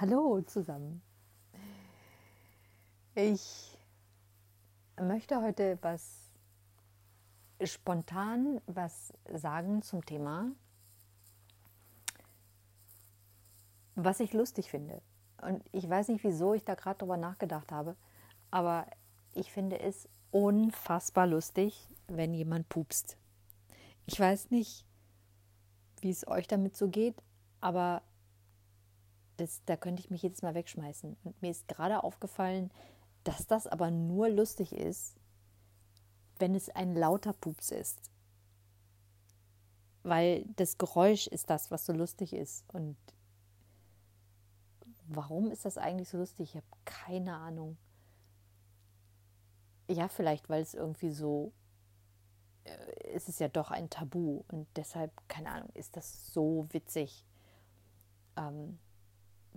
Hallo zusammen. Ich möchte heute was spontan was sagen zum Thema, was ich lustig finde. Und ich weiß nicht, wieso ich da gerade drüber nachgedacht habe, aber ich finde es unfassbar lustig, wenn jemand pupst. Ich weiß nicht, wie es euch damit so geht, aber das, da könnte ich mich jedes Mal wegschmeißen. Und mir ist gerade aufgefallen, dass das aber nur lustig ist, wenn es ein lauter Pups ist. Weil das Geräusch ist das, was so lustig ist. Und warum ist das eigentlich so lustig? Ich habe keine Ahnung. Ja, vielleicht, weil es irgendwie so, äh, es ist ja doch ein Tabu und deshalb, keine Ahnung, ist das so witzig. Ähm,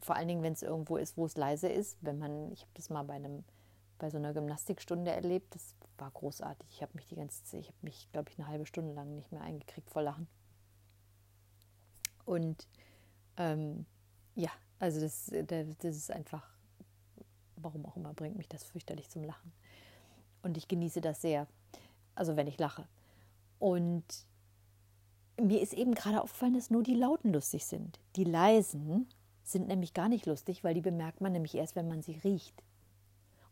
vor allen Dingen, wenn es irgendwo ist, wo es leise ist. Wenn man, ich habe das mal bei einem, bei so einer Gymnastikstunde erlebt, das war großartig. Ich habe mich die ganze Zeit, ich habe mich, glaube ich, eine halbe Stunde lang nicht mehr eingekriegt vor Lachen. Und ähm, ja, also das, das ist einfach, warum auch immer, bringt mich das fürchterlich zum Lachen. Und ich genieße das sehr, also wenn ich lache. Und mir ist eben gerade aufgefallen, dass nur die Lauten lustig sind. Die leisen sind nämlich gar nicht lustig, weil die bemerkt man nämlich erst, wenn man sie riecht.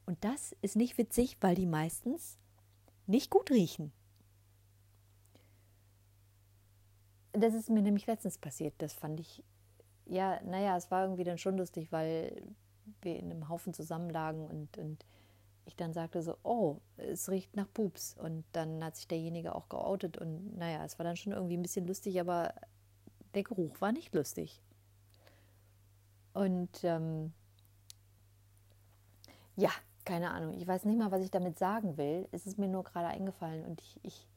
Und das ist nicht witzig, weil die meistens nicht gut riechen. Das ist mir nämlich letztens passiert. Das fand ich, ja, naja, es war irgendwie dann schon lustig, weil wir in einem Haufen zusammenlagen und, und ich dann sagte so, oh, es riecht nach Pups. Und dann hat sich derjenige auch geoutet und naja, es war dann schon irgendwie ein bisschen lustig, aber der Geruch war nicht lustig. Und ähm, ja, keine Ahnung. Ich weiß nicht mal, was ich damit sagen will. Es ist mir nur gerade eingefallen und ich, ich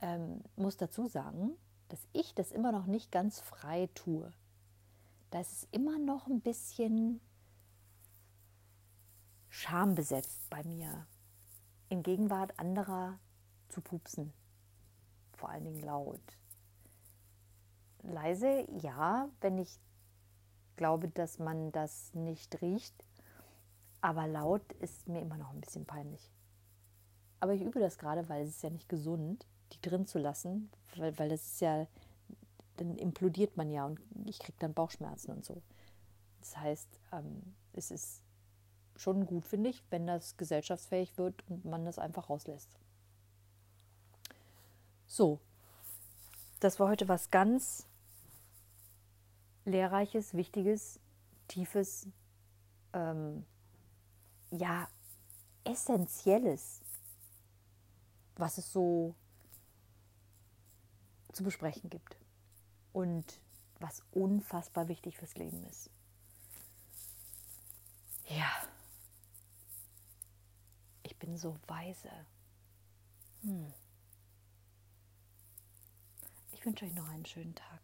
ähm, muss dazu sagen, dass ich das immer noch nicht ganz frei tue. Da ist es immer noch ein bisschen schambesetzt bei mir, in Gegenwart anderer zu pupsen. Vor allen Dingen laut. Leise, ja, wenn ich glaube, dass man das nicht riecht. Aber laut ist mir immer noch ein bisschen peinlich. Aber ich übe das gerade, weil es ist ja nicht gesund, die drin zu lassen, weil, weil das ist ja, dann implodiert man ja und ich kriege dann Bauchschmerzen und so. Das heißt, ähm, es ist schon gut, finde ich, wenn das gesellschaftsfähig wird und man das einfach rauslässt. So, das war heute was ganz Lehrreiches, Wichtiges, Tiefes, ähm, ja, Essentielles, was es so zu besprechen gibt und was unfassbar wichtig fürs Leben ist. Ja, ich bin so weise. Hm. Ich wünsche euch noch einen schönen Tag.